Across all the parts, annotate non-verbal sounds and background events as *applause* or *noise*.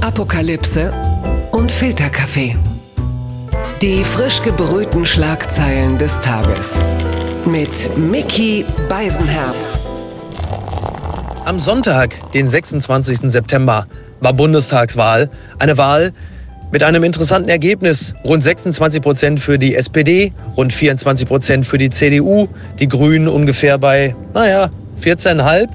Apokalypse und Filterkaffee. Die frisch gebrühten Schlagzeilen des Tages. Mit Mickey Beisenherz. Am Sonntag, den 26. September, war Bundestagswahl. Eine Wahl mit einem interessanten Ergebnis. Rund 26 Prozent für die SPD, rund 24 Prozent für die CDU, die Grünen ungefähr bei, naja, 14,5.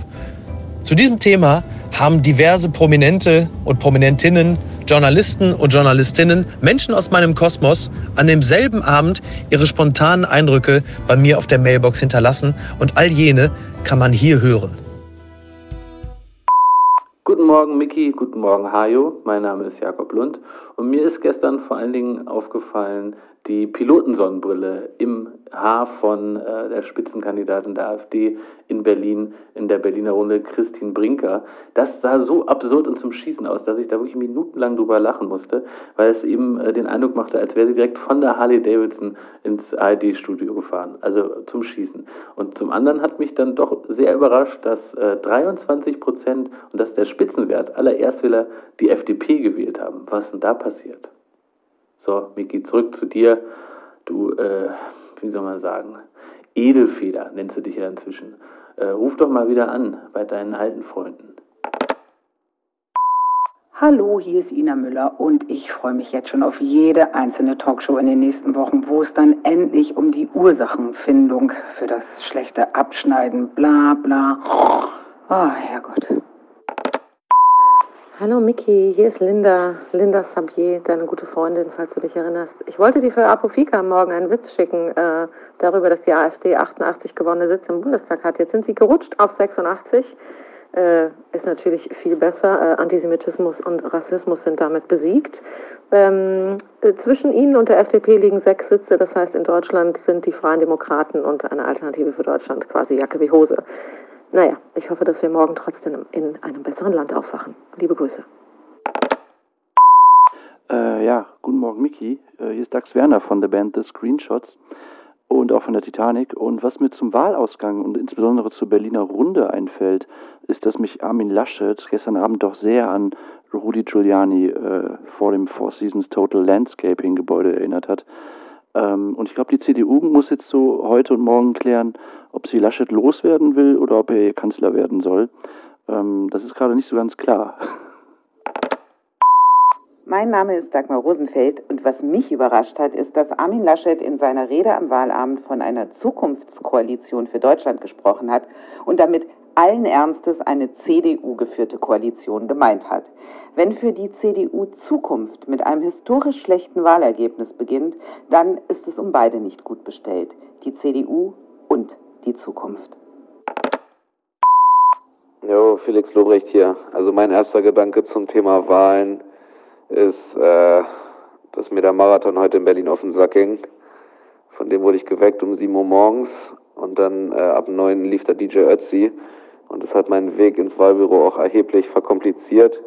Zu diesem Thema haben diverse Prominente und Prominentinnen, Journalisten und Journalistinnen, Menschen aus meinem Kosmos an demselben Abend ihre spontanen Eindrücke bei mir auf der Mailbox hinterlassen und all jene kann man hier hören. Guten Morgen, Miki. Guten Morgen, Hajo. Mein Name ist Jakob Lund. Und mir ist gestern vor allen Dingen aufgefallen, die Pilotensonnenbrille im Haar von äh, der Spitzenkandidatin der AfD in Berlin, in der Berliner Runde, Christine Brinker. Das sah so absurd und zum Schießen aus, dass ich da wirklich minutenlang drüber lachen musste, weil es eben äh, den Eindruck machte, als wäre sie direkt von der Harley Davidson ins ARD-Studio gefahren. Also zum Schießen. Und zum anderen hat mich dann doch sehr überrascht, dass äh, 23 Prozent, und das ist der Spitzenwert aller Erstwähler, die FDP gewählt haben. Was denn da passiert? So, Miki, zurück zu dir. Du, äh, wie soll man sagen, Edelfeder nennst du dich ja inzwischen. Äh, ruf doch mal wieder an bei deinen alten Freunden. Hallo, hier ist Ina Müller und ich freue mich jetzt schon auf jede einzelne Talkshow in den nächsten Wochen, wo es dann endlich um die Ursachenfindung für das schlechte Abschneiden, bla bla. Oh, Herrgott. Hallo Miki, hier ist Linda, Linda Sabier, deine gute Freundin, falls du dich erinnerst. Ich wollte dir für Apofika morgen einen Witz schicken äh, darüber, dass die AfD 88 gewonnene Sitze im Bundestag hat. Jetzt sind sie gerutscht auf 86. Äh, ist natürlich viel besser. Äh, Antisemitismus und Rassismus sind damit besiegt. Ähm, äh, zwischen ihnen und der FDP liegen sechs Sitze. Das heißt, in Deutschland sind die Freien Demokraten und eine Alternative für Deutschland quasi Jacke wie Hose. Naja, ich hoffe, dass wir morgen trotzdem in einem besseren Land aufwachen. Liebe Grüße. Äh, ja, guten Morgen, Miki. Äh, hier ist Dax Werner von der Band The Screenshots und auch von der Titanic. Und was mir zum Wahlausgang und insbesondere zur Berliner Runde einfällt, ist, dass mich Armin Laschet gestern Abend doch sehr an Rudi Giuliani äh, vor dem Four Seasons Total Landscaping Gebäude erinnert hat. Ähm, und ich glaube, die CDU muss jetzt so heute und morgen klären, ob sie Laschet loswerden will oder ob er ihr Kanzler werden soll. Ähm, das ist gerade nicht so ganz klar. Mein Name ist Dagmar Rosenfeld und was mich überrascht hat, ist, dass Armin Laschet in seiner Rede am Wahlabend von einer Zukunftskoalition für Deutschland gesprochen hat und damit allen Ernstes eine CDU-geführte Koalition gemeint hat. Wenn für die CDU Zukunft mit einem historisch schlechten Wahlergebnis beginnt, dann ist es um beide nicht gut bestellt. Die CDU und die Zukunft. Jo, Felix Lobrecht hier. Also mein erster Gedanke zum Thema Wahlen ist, äh, dass mir der Marathon heute in Berlin auf den Sack ging. Von dem wurde ich geweckt um 7 Uhr morgens und dann äh, ab 9 lief der DJ Ötzi und das hat meinen Weg ins Wahlbüro auch erheblich verkompliziert.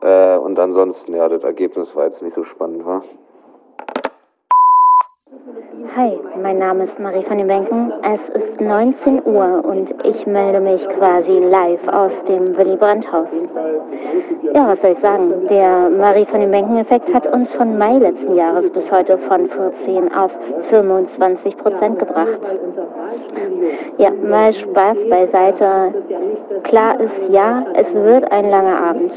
Äh, und ansonsten, ja, das Ergebnis war jetzt nicht so spannend, war. Hi, mein Name ist Marie von den Bänken. Es ist 19 Uhr und ich melde mich quasi live aus dem Willy Brandt-Haus. Ja, was soll ich sagen? Der Marie von den Bänken-Effekt hat uns von Mai letzten Jahres bis heute von 14 auf 25 Prozent gebracht. Ja, mal Spaß beiseite. Klar ist ja, es wird ein langer Abend.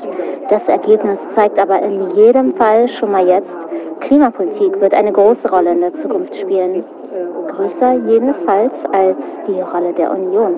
Das Ergebnis zeigt aber in jedem Fall schon mal jetzt, Klimapolitik wird eine große Rolle in der Zukunft spielen. Größer jedenfalls als die Rolle der Union.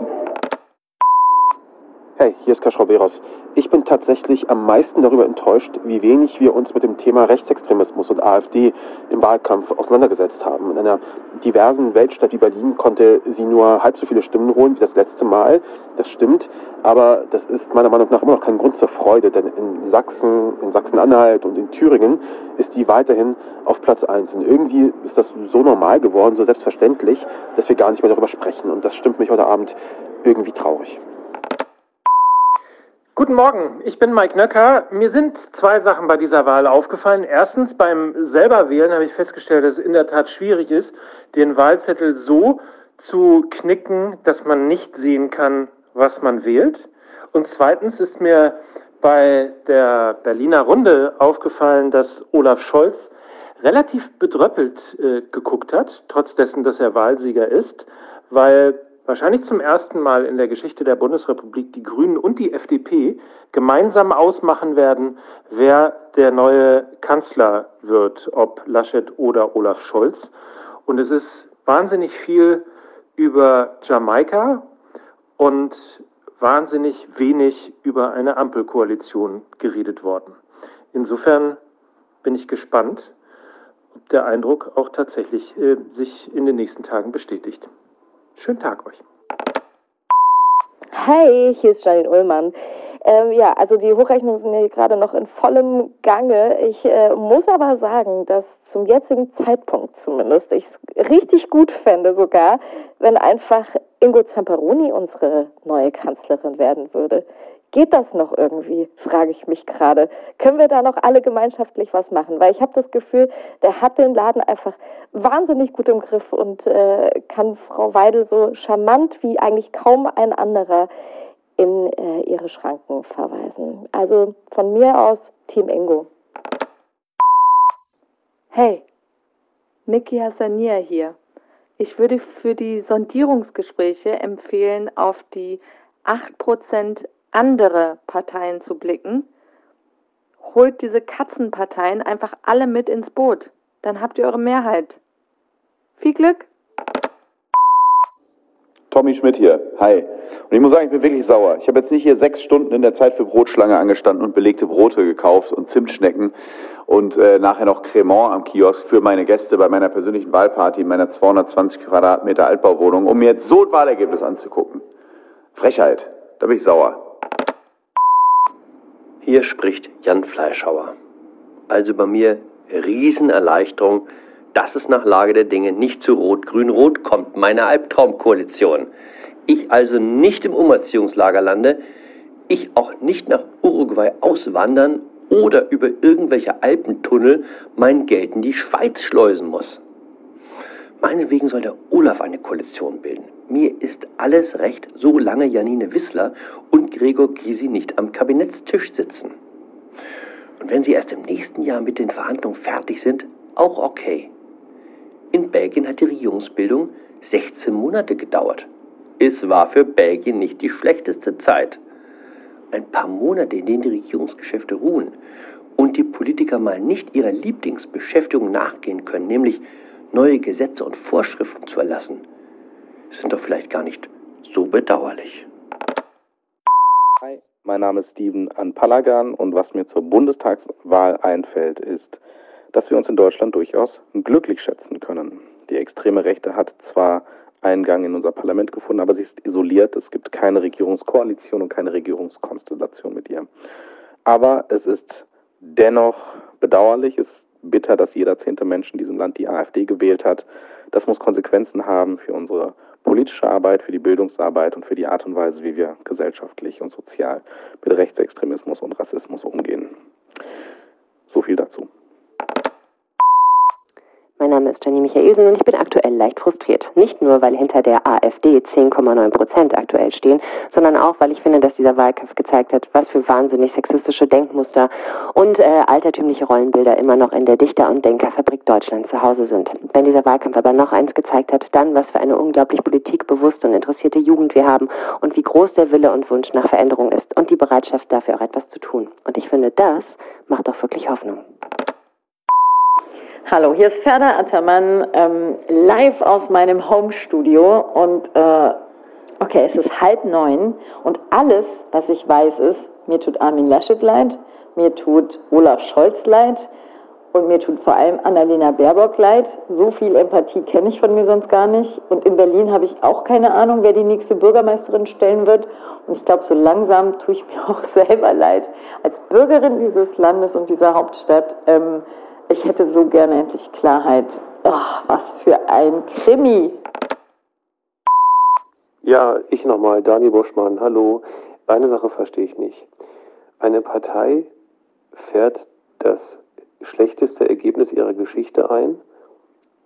Hey, hier ist Kaschrau Beros. Ich bin tatsächlich am meisten darüber enttäuscht, wie wenig wir uns mit dem Thema Rechtsextremismus und AfD im Wahlkampf auseinandergesetzt haben. In einer diversen Weltstadt wie Berlin konnte sie nur halb so viele Stimmen holen wie das letzte Mal. Das stimmt, aber das ist meiner Meinung nach immer noch kein Grund zur Freude, denn in Sachsen, in Sachsen-Anhalt und in Thüringen ist die weiterhin auf Platz 1. Und irgendwie ist das so normal geworden, so selbstverständlich, dass wir gar nicht mehr darüber sprechen. Und das stimmt mich heute Abend irgendwie traurig. Guten Morgen, ich bin Mike Nöcker. Mir sind zwei Sachen bei dieser Wahl aufgefallen. Erstens, beim selber Wählen habe ich festgestellt, dass es in der Tat schwierig ist, den Wahlzettel so zu knicken, dass man nicht sehen kann, was man wählt. Und zweitens ist mir bei der Berliner Runde aufgefallen, dass Olaf Scholz relativ bedröppelt äh, geguckt hat, trotz dessen, dass er Wahlsieger ist, weil wahrscheinlich zum ersten Mal in der Geschichte der Bundesrepublik die Grünen und die FDP gemeinsam ausmachen werden, wer der neue Kanzler wird, ob Laschet oder Olaf Scholz. Und es ist wahnsinnig viel über Jamaika und wahnsinnig wenig über eine Ampelkoalition geredet worden. Insofern bin ich gespannt, ob der Eindruck auch tatsächlich äh, sich in den nächsten Tagen bestätigt. Schönen Tag euch. Hey, hier ist Janine Ullmann. Ähm, ja, also die Hochrechnungen sind ja gerade noch in vollem Gange. Ich äh, muss aber sagen, dass zum jetzigen Zeitpunkt zumindest ich es richtig gut fände sogar, wenn einfach Ingo Zamperoni unsere neue Kanzlerin werden würde. Geht das noch irgendwie, frage ich mich gerade. Können wir da noch alle gemeinschaftlich was machen? Weil ich habe das Gefühl, der hat den Laden einfach wahnsinnig gut im Griff und äh, kann Frau Weidel so charmant wie eigentlich kaum ein anderer in äh, ihre Schranken verweisen. Also von mir aus Team Ingo. Hey, Niki Hassania hier. Ich würde für die Sondierungsgespräche empfehlen, auf die 8% andere Parteien zu blicken. Holt diese Katzenparteien einfach alle mit ins Boot. Dann habt ihr eure Mehrheit. Viel Glück! Tommy Schmidt hier. Hi. Und ich muss sagen, ich bin wirklich sauer. Ich habe jetzt nicht hier sechs Stunden in der Zeit für Brotschlange angestanden und belegte Brote gekauft und Zimtschnecken und äh, nachher noch Cremant am Kiosk für meine Gäste bei meiner persönlichen Wahlparty in meiner 220 Quadratmeter Altbauwohnung, um mir jetzt so ein Wahlergebnis anzugucken. Frechheit. Da bin ich sauer. Hier spricht Jan Fleischhauer. Also bei mir Riesenerleichterung, dass es nach Lage der Dinge nicht zu Rot-Grün-Rot kommt, meine Albtraumkoalition. Ich also nicht im Umerziehungslager lande, ich auch nicht nach Uruguay auswandern oder über irgendwelche Alpentunnel mein Geld in die Schweiz schleusen muss. Meinetwegen soll der Olaf eine Koalition bilden. Mir ist alles recht, solange Janine Wissler und Gregor Gysi nicht am Kabinettstisch sitzen. Und wenn sie erst im nächsten Jahr mit den Verhandlungen fertig sind, auch okay. In Belgien hat die Regierungsbildung 16 Monate gedauert. Es war für Belgien nicht die schlechteste Zeit. Ein paar Monate, in denen die Regierungsgeschäfte ruhen und die Politiker mal nicht ihrer Lieblingsbeschäftigung nachgehen können, nämlich neue Gesetze und Vorschriften zu erlassen, sind doch vielleicht gar nicht so bedauerlich. Hi, mein Name ist Steven Anpalagan und was mir zur Bundestagswahl einfällt, ist, dass wir uns in Deutschland durchaus glücklich schätzen können. Die extreme Rechte hat zwar Eingang in unser Parlament gefunden, aber sie ist isoliert. Es gibt keine Regierungskoalition und keine Regierungskonstellation mit ihr. Aber es ist dennoch bedauerlich, es ist bitter, dass jeder zehnte Mensch in diesem Land die AfD gewählt hat. Das muss Konsequenzen haben für unsere politische Arbeit, für die Bildungsarbeit und für die Art und Weise, wie wir gesellschaftlich und sozial mit Rechtsextremismus und Rassismus umgehen. So viel dazu. Mein Name ist Jenny Michaelsen und ich bin aktuell leicht frustriert. Nicht nur, weil hinter der AfD 10,9 Prozent aktuell stehen, sondern auch, weil ich finde, dass dieser Wahlkampf gezeigt hat, was für wahnsinnig sexistische Denkmuster und äh, altertümliche Rollenbilder immer noch in der Dichter- und Denkerfabrik Deutschland zu Hause sind. Wenn dieser Wahlkampf aber noch eins gezeigt hat, dann, was für eine unglaublich politikbewusste und interessierte Jugend wir haben und wie groß der Wille und Wunsch nach Veränderung ist und die Bereitschaft dafür auch etwas zu tun. Und ich finde, das macht doch wirklich Hoffnung. Hallo, hier ist Ferda Attermann, ähm, live aus meinem Home-Studio und äh, okay, es ist halb neun und alles, was ich weiß, ist, mir tut Armin Laschet leid, mir tut Olaf Scholz leid und mir tut vor allem Annalena Baerbock leid. So viel Empathie kenne ich von mir sonst gar nicht. Und in Berlin habe ich auch keine Ahnung, wer die nächste Bürgermeisterin stellen wird. Und ich glaube, so langsam tue ich mir *laughs* auch selber leid. Als Bürgerin dieses Landes und dieser Hauptstadt ähm, ich hätte so gerne endlich Klarheit. Oh, was für ein Krimi. Ja, ich nochmal, Dani Buschmann, hallo. Eine Sache verstehe ich nicht. Eine Partei fährt das schlechteste Ergebnis ihrer Geschichte ein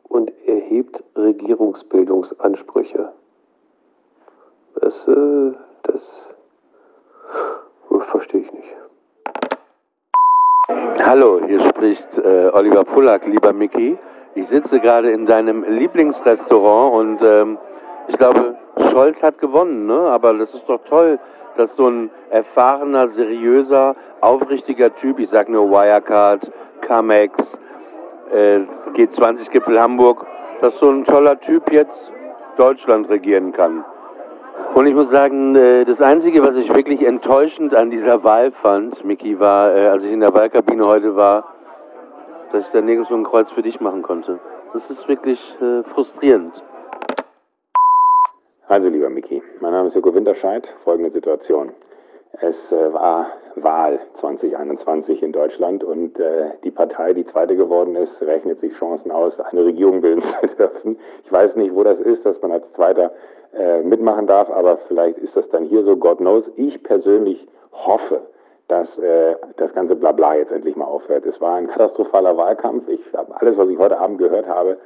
und erhebt Regierungsbildungsansprüche. Das, äh, das äh, verstehe ich nicht. Hallo, hier spricht äh, Oliver Pullack, lieber Mickey. Ich sitze gerade in deinem Lieblingsrestaurant und ähm, ich glaube, Scholz hat gewonnen, ne? aber das ist doch toll, dass so ein erfahrener, seriöser, aufrichtiger Typ, ich sag nur Wirecard, Camex, äh, G20-Gipfel Hamburg, dass so ein toller Typ jetzt Deutschland regieren kann. Und ich muss sagen, äh, das Einzige, was ich wirklich enttäuschend an dieser Wahl fand, Miki, war, äh, als ich in der Wahlkabine heute war, dass ich da nirgendwo ein Kreuz für dich machen konnte. Das ist wirklich äh, frustrierend. Also, lieber Miki, mein Name ist Joko Winterscheid. Folgende Situation. Es äh, war Wahl 2021 in Deutschland und äh, die Partei, die zweite geworden ist, rechnet sich Chancen aus, eine Regierung bilden *laughs* zu dürfen. Ich weiß nicht, wo das ist, dass man als Zweiter äh, mitmachen darf, aber vielleicht ist das dann hier so, God knows. Ich persönlich hoffe, dass das ganze Blabla jetzt endlich mal aufhört. Es war ein katastrophaler Wahlkampf. Ich alles, was ich heute Abend gehört habe,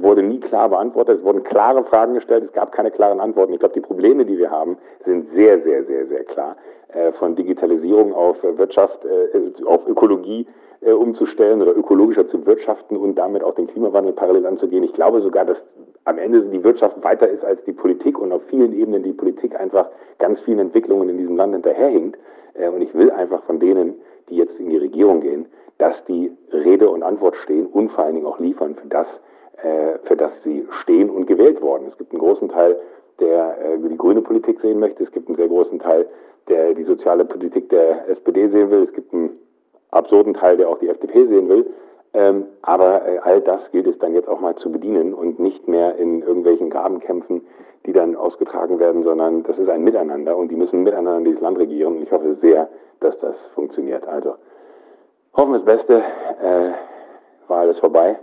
wurde nie klar beantwortet. Es wurden klare Fragen gestellt, es gab keine klaren Antworten. Ich glaube, die Probleme, die wir haben, sind sehr, sehr, sehr, sehr klar. Äh, von Digitalisierung auf Wirtschaft, äh, auf Ökologie äh, umzustellen oder ökologischer zu wirtschaften und damit auch den Klimawandel parallel anzugehen. Ich glaube sogar, dass am Ende die Wirtschaft weiter ist als die Politik und auf vielen Ebenen die Politik einfach ganz vielen Entwicklungen in diesem Land hinterherhinkt. Äh, und ich will einfach von denen, die jetzt in die Regierung gehen, dass die Rede und Antwort stehen und vor allen Dingen auch liefern für das, äh, für das sie stehen und gewählt worden. Es gibt einen großen Teil, der äh, die grüne Politik sehen möchte. Es gibt einen sehr großen Teil, der die soziale Politik der SPD sehen will. Es gibt einen absurden Teil, der auch die FDP sehen will. Ähm, aber all das gilt es dann jetzt auch mal zu bedienen und nicht mehr in irgendwelchen Grabenkämpfen, die dann ausgetragen werden, sondern das ist ein Miteinander und die müssen miteinander dieses Land regieren. Und ich hoffe sehr, dass das funktioniert. Also hoffen wir das Beste. Äh, Wahl ist vorbei.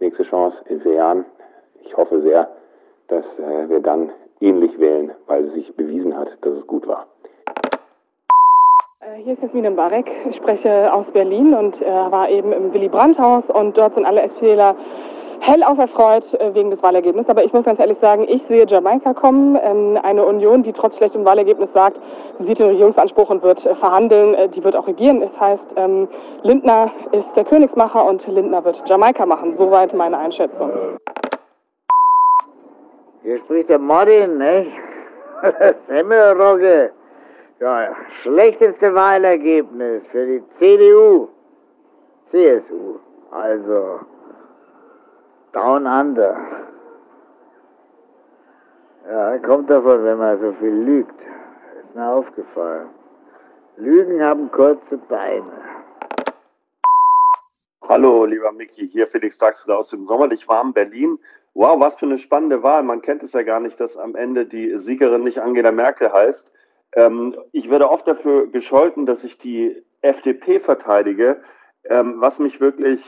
Nächste Chance in vier Jahren. Ich hoffe sehr, dass äh, wir dann ähnlich wählen, weil es sich bewiesen hat, dass es gut war. Hier ist Jasmin Barek. Ich spreche aus Berlin und äh, war eben im Willy Brandt-Haus und dort sind alle SPDler hellauf erfreut äh, wegen des Wahlergebnisses. Aber ich muss ganz ehrlich sagen, ich sehe Jamaika kommen, ähm, eine Union, die trotz schlechtem Wahlergebnis sagt, sie sieht den Regierungsanspruch und wird äh, verhandeln, äh, die wird auch regieren. Das heißt, ähm, Lindner ist der Königsmacher und Lindner wird Jamaika machen. Soweit meine Einschätzung. Hier spricht der Martin, ne? *laughs* Semmelrogge. Ja, schlechteste Wahlergebnis für die CDU, CSU. Also, down under. Ja, kommt davon, wenn man so viel lügt. Ist mir aufgefallen. Lügen haben kurze Beine. Hallo, lieber Micky, hier Felix Draxler aus dem sommerlich warmen Berlin. Wow, was für eine spannende Wahl. Man kennt es ja gar nicht, dass am Ende die Siegerin nicht Angela Merkel heißt. Ähm, ich werde oft dafür gescholten, dass ich die FDP verteidige. Ähm, was mich wirklich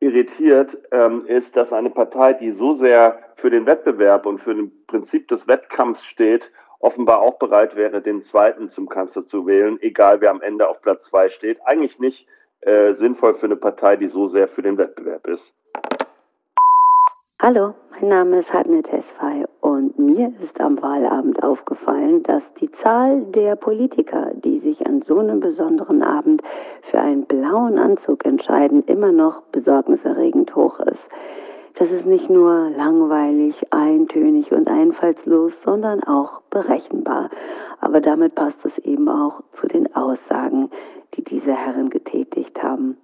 irritiert, ähm, ist, dass eine Partei, die so sehr für den Wettbewerb und für das Prinzip des Wettkampfs steht, offenbar auch bereit wäre, den zweiten zum Kanzler zu wählen, egal wer am Ende auf Platz zwei steht. Eigentlich nicht äh, sinnvoll für eine Partei, die so sehr für den Wettbewerb ist. Hallo, mein Name ist Hadnet Esfay und mir ist am Wahlabend aufgefallen, dass die Zahl der Politiker, die sich an so einem besonderen Abend für einen blauen Anzug entscheiden, immer noch besorgniserregend hoch ist. Das ist nicht nur langweilig, eintönig und einfallslos, sondern auch berechenbar. Aber damit passt es eben auch zu den Aussagen, die diese Herren getätigt haben.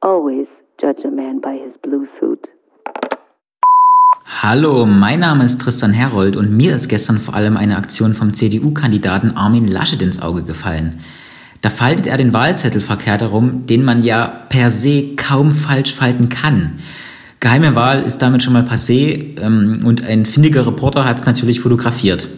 Always judge a man by his blue suit. Hallo, mein Name ist Tristan Herold und mir ist gestern vor allem eine Aktion vom CDU-Kandidaten Armin Laschet ins Auge gefallen. Da faltet er den Wahlzettel verkehrt herum, den man ja per se kaum falsch falten kann. Geheime Wahl ist damit schon mal passé ähm, und ein findiger Reporter hat es natürlich fotografiert.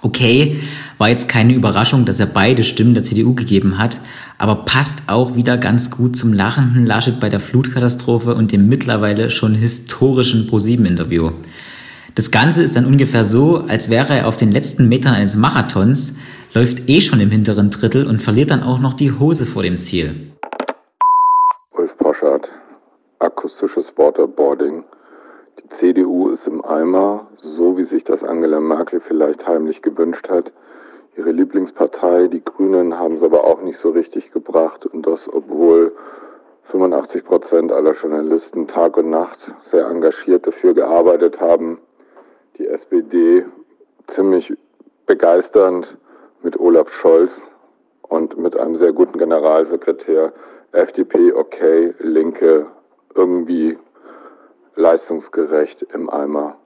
Okay, war jetzt keine Überraschung, dass er beide Stimmen der CDU gegeben hat, aber passt auch wieder ganz gut zum lachenden Laschet bei der Flutkatastrophe und dem mittlerweile schon historischen ProSieben-Interview. Das Ganze ist dann ungefähr so, als wäre er auf den letzten Metern eines Marathons, läuft eh schon im hinteren Drittel und verliert dann auch noch die Hose vor dem Ziel. Ulf Poschardt, akustisches Waterboarding die CDU ist im Eimer, so wie sich das Angela Merkel vielleicht heimlich gewünscht hat. ihre Lieblingspartei. Die Grünen haben es aber auch nicht so richtig gebracht und das, obwohl 85 Prozent aller Journalisten Tag und Nacht sehr engagiert dafür gearbeitet haben. Die SPD ziemlich begeisternd mit Olaf Scholz und mit einem sehr guten Generalsekretär. FDP okay, Linke irgendwie leistungsgerecht im Eimer.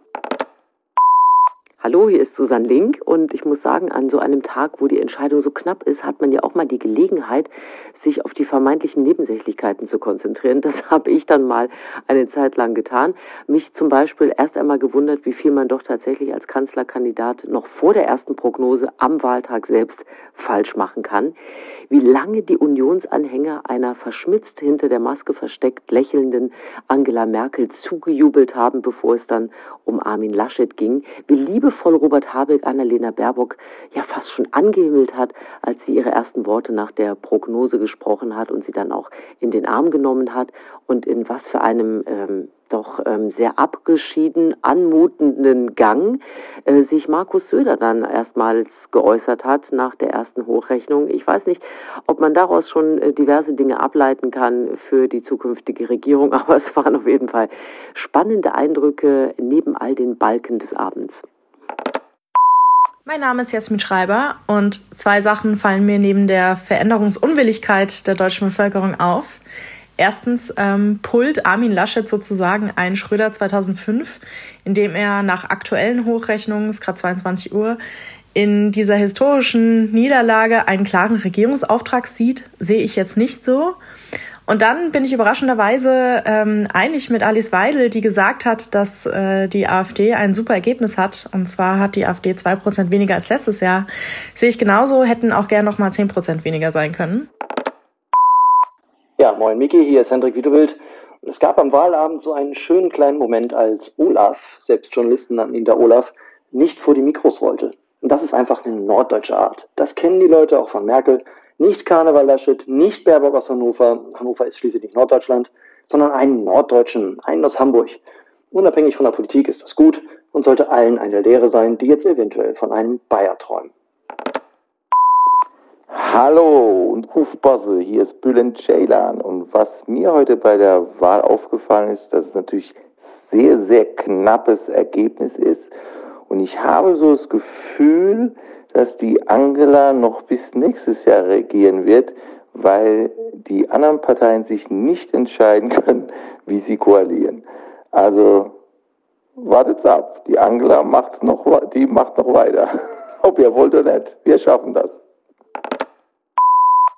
Hallo, hier ist Susanne Link und ich muss sagen, an so einem Tag, wo die Entscheidung so knapp ist, hat man ja auch mal die Gelegenheit, sich auf die vermeintlichen Nebensächlichkeiten zu konzentrieren. Das *laughs* habe ich dann mal eine Zeit lang getan. Mich zum Beispiel erst einmal gewundert, wie viel man doch tatsächlich als Kanzlerkandidat noch vor der ersten Prognose am Wahltag selbst falsch machen kann. Wie lange die Unionsanhänger einer verschmitzt hinter der Maske versteckt lächelnden Angela Merkel zugejubelt haben, bevor es dann um Armin Laschet ging. Wie liebe liebevoll Robert Habeck Annalena Baerbock ja fast schon angehimmelt hat, als sie ihre ersten Worte nach der Prognose gesprochen hat und sie dann auch in den Arm genommen hat und in was für einem ähm, doch ähm, sehr abgeschieden anmutenden Gang äh, sich Markus Söder dann erstmals geäußert hat nach der ersten Hochrechnung. Ich weiß nicht, ob man daraus schon äh, diverse Dinge ableiten kann für die zukünftige Regierung, *laughs* aber es waren auf jeden Fall spannende Eindrücke neben all den Balken des Abends. Mein Name ist Jasmin Schreiber und zwei Sachen fallen mir neben der Veränderungsunwilligkeit der deutschen Bevölkerung auf. Erstens ähm, pullt Armin Laschet sozusagen ein Schröder 2005, indem er nach aktuellen Hochrechnungen, es ist gerade 22 Uhr, in dieser historischen Niederlage einen klaren Regierungsauftrag sieht, sehe ich jetzt nicht so. Und dann bin ich überraschenderweise ähm, einig mit Alice Weidel, die gesagt hat, dass äh, die AfD ein super Ergebnis hat. Und zwar hat die AfD zwei Prozent weniger als letztes Jahr. Sehe ich genauso, hätten auch gern noch mal zehn Prozent weniger sein können. Ja, moin Miki, hier ist Hendrik Wiedewild. Es gab am Wahlabend so einen schönen kleinen Moment, als Olaf, selbst Journalisten nannten ihn da Olaf, nicht vor die Mikros wollte. Und das ist einfach eine norddeutsche Art. Das kennen die Leute auch von Merkel. Nicht Karneval Laschet, nicht Baerbock aus Hannover, Hannover ist schließlich nicht Norddeutschland, sondern einen Norddeutschen, einen aus Hamburg. Unabhängig von der Politik ist das gut und sollte allen eine Lehre sein, die jetzt eventuell von einem Bayer träumen. Hallo und Rufbosse, hier ist Bülent Ceylan und was mir heute bei der Wahl aufgefallen ist, dass es natürlich sehr, sehr knappes Ergebnis ist und ich habe so das Gefühl, dass die Angela noch bis nächstes Jahr regieren wird, weil die anderen Parteien sich nicht entscheiden können, wie sie koalieren. Also wartet's ab. Die Angela macht's noch, die macht noch weiter. *laughs* Ob ihr wollt oder nicht. Wir schaffen das.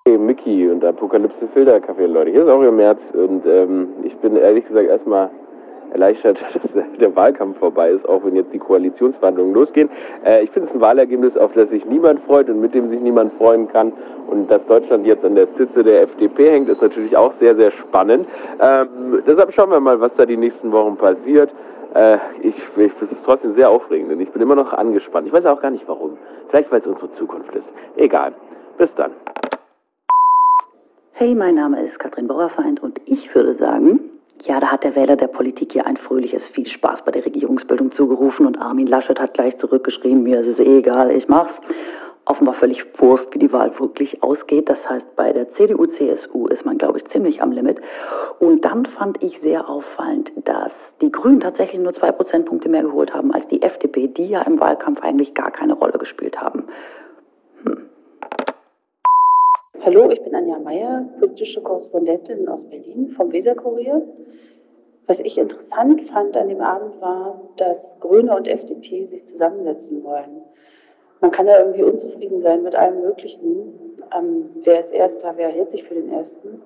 Hey, Mickey und Apokalypse Filter Kaffee, Leute. Hier ist auch ihr März und ähm, ich bin ehrlich gesagt erstmal erleichtert, *laughs* dass der Wahlkampf vorbei ist, auch wenn jetzt die Koalitionsverhandlungen losgehen. Äh, ich finde es ein Wahlergebnis, auf das sich niemand freut und mit dem sich niemand freuen kann. Und dass Deutschland jetzt an der Zitze der FDP hängt, ist natürlich auch sehr, sehr spannend. Ähm, deshalb schauen wir mal, was da die nächsten Wochen passiert. Äh, ich, ich, das ist trotzdem sehr aufregend und ich bin immer noch angespannt. Ich weiß auch gar nicht warum. Vielleicht, weil es unsere Zukunft ist. Egal. Bis dann. Hey, mein Name ist Katrin Bauerfeind und ich würde sagen, ja, da hat der Wähler der Politik hier ein fröhliches viel Spaß bei der Regierungsbildung zugerufen und Armin Laschet hat gleich zurückgeschrieben, mir ist es eh egal, ich mach's. Offenbar völlig Wurst, wie die Wahl wirklich ausgeht. Das heißt, bei der CDU, CSU ist man, glaube ich, ziemlich am Limit. Und dann fand ich sehr auffallend, dass die Grünen tatsächlich nur zwei Prozentpunkte mehr geholt haben als die FDP, die ja im Wahlkampf eigentlich gar keine Rolle gespielt haben. Hm. Hallo, ich bin Anja Meyer, politische Korrespondentin aus Berlin vom Weserkurier. Was ich interessant fand an dem Abend war, dass Grüne und FDP sich zusammensetzen wollen. Man kann ja irgendwie unzufrieden sein mit allem Möglichen. Ähm, wer ist Erster, wer hält sich für den Ersten.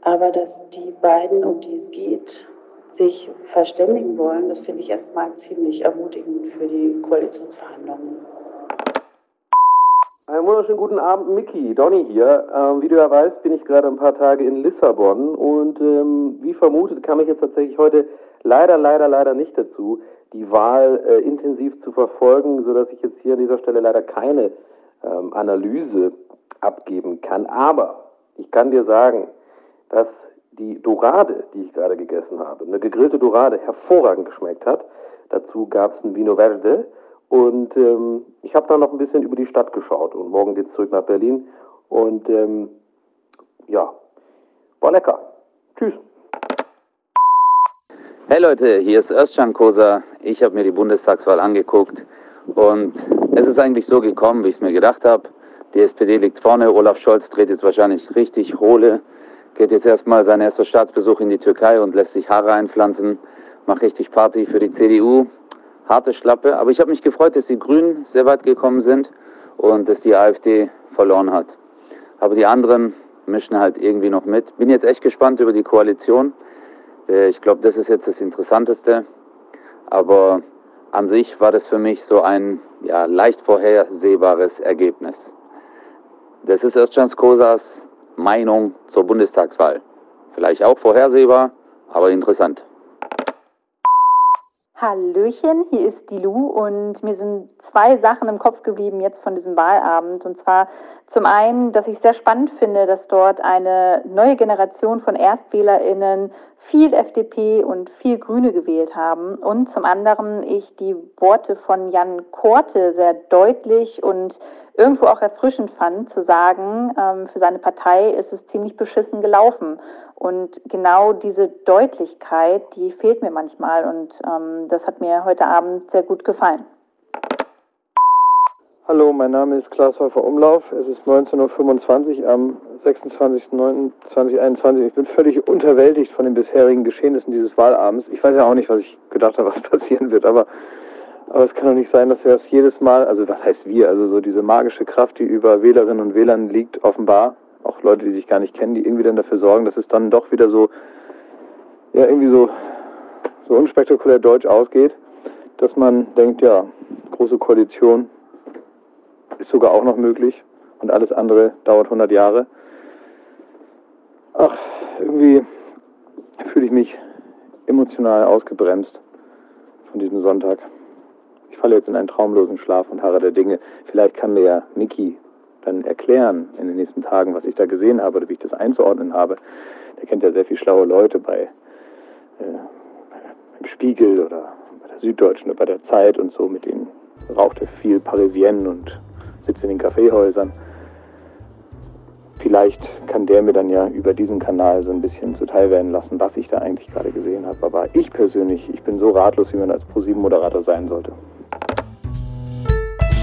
Aber dass die beiden, um die es geht, sich verständigen wollen, das finde ich erstmal ziemlich ermutigend für die Koalitionsverhandlungen. Einen wunderschönen guten Abend, Mickey. Donny hier. Ähm, wie du ja weißt, bin ich gerade ein paar Tage in Lissabon und ähm, wie vermutet kam ich jetzt tatsächlich heute leider, leider, leider nicht dazu, die Wahl äh, intensiv zu verfolgen, sodass ich jetzt hier an dieser Stelle leider keine ähm, Analyse abgeben kann. Aber ich kann dir sagen, dass die Dorade, die ich gerade gegessen habe, eine gegrillte Dorade, hervorragend geschmeckt hat. Dazu gab es ein Vino Verde Und ähm, ich habe dann noch ein bisschen über die Stadt geschaut und morgen geht's zurück nach Berlin. Und ähm, ja, war lecker. Tschüss. Hey Leute, hier ist Özcan Kosa. Ich habe mir die Bundestagswahl angeguckt und es ist eigentlich so gekommen, wie ich es mir gedacht habe. Die SPD liegt vorne, Olaf Scholz dreht jetzt wahrscheinlich richtig hohle, geht jetzt erstmal seinen ersten Staatsbesuch in die Türkei und lässt sich Haare einpflanzen, macht richtig Party für die CDU. Harte Schlappe, aber ich habe mich gefreut, dass die Grünen sehr weit gekommen sind und dass die AfD verloren hat. Aber die anderen mischen halt irgendwie noch mit. Bin jetzt echt gespannt über die Koalition. Äh, ich glaube, das ist jetzt das Interessanteste. Aber an sich war das für mich so ein ja, leicht vorhersehbares Ergebnis. Das ist Özcan Kosas Meinung zur Bundestagswahl. Vielleicht auch vorhersehbar, aber interessant. Hallöchen, hier ist die Lu und mir sind zwei Sachen im Kopf geblieben jetzt von diesem Wahlabend. Und zwar zum einen, dass ich sehr spannend finde, dass dort eine neue Generation von ErstwählerInnen viel FDP und viel Grüne gewählt haben. Und zum anderen ich die Worte von Jan Korte sehr deutlich und irgendwo auch erfrischend fand, zu sagen, ähm, für seine Partei ist es ziemlich beschissen gelaufen. Und genau diese Deutlichkeit, die fehlt mir manchmal und ähm, das hat mir heute Abend sehr gut gefallen. Hallo, mein Name ist Klaas Häufer Umlauf. Es ist 19.25 Uhr am 26.09.2021. Ich bin völlig unterwältigt von den bisherigen Geschehnissen dieses Wahlabends. Ich weiß ja auch nicht, was ich gedacht habe, was *laughs* passieren wird, aber, aber es kann doch nicht sein, dass wir das jedes Mal, also was heißt wir, also so diese magische Kraft, die über Wählerinnen und Wählern liegt, offenbar, auch Leute, die sich gar nicht kennen, die irgendwie dann dafür sorgen, dass es dann doch wieder so, ja, irgendwie so, so unspektakulär deutsch ausgeht, dass man denkt, ja, große Koalition ist sogar auch noch möglich und alles andere dauert 100 Jahre. Ach, irgendwie fühle ich mich emotional ausgebremst von diesem Sonntag. Ich falle jetzt in einen traumlosen Schlaf und harre der Dinge. Vielleicht kann mir ja Niki dann erklären in den nächsten Tagen, was ich da gesehen habe oder wie ich das einzuordnen habe. Der kennt ja sehr viele schlaue Leute bei, äh, beim Spiegel oder bei der Süddeutschen oder bei der Zeit und so, mit denen raucht er viel Parisienne und sitzt in den Kaffeehäusern. Vielleicht kann der mir dann ja über diesen Kanal so ein bisschen zuteil werden lassen, was ich da eigentlich gerade gesehen habe. Aber ich persönlich, ich bin so ratlos, wie man als ProSieben-Moderator sein sollte.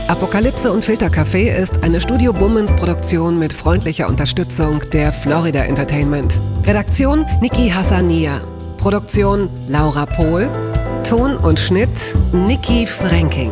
Apokalypse und Filtercafé ist eine Studio Bummens Produktion mit freundlicher Unterstützung der Florida Entertainment. Redaktion Niki Hassania. Produktion Laura Pohl. Ton und Schnitt Niki Franking.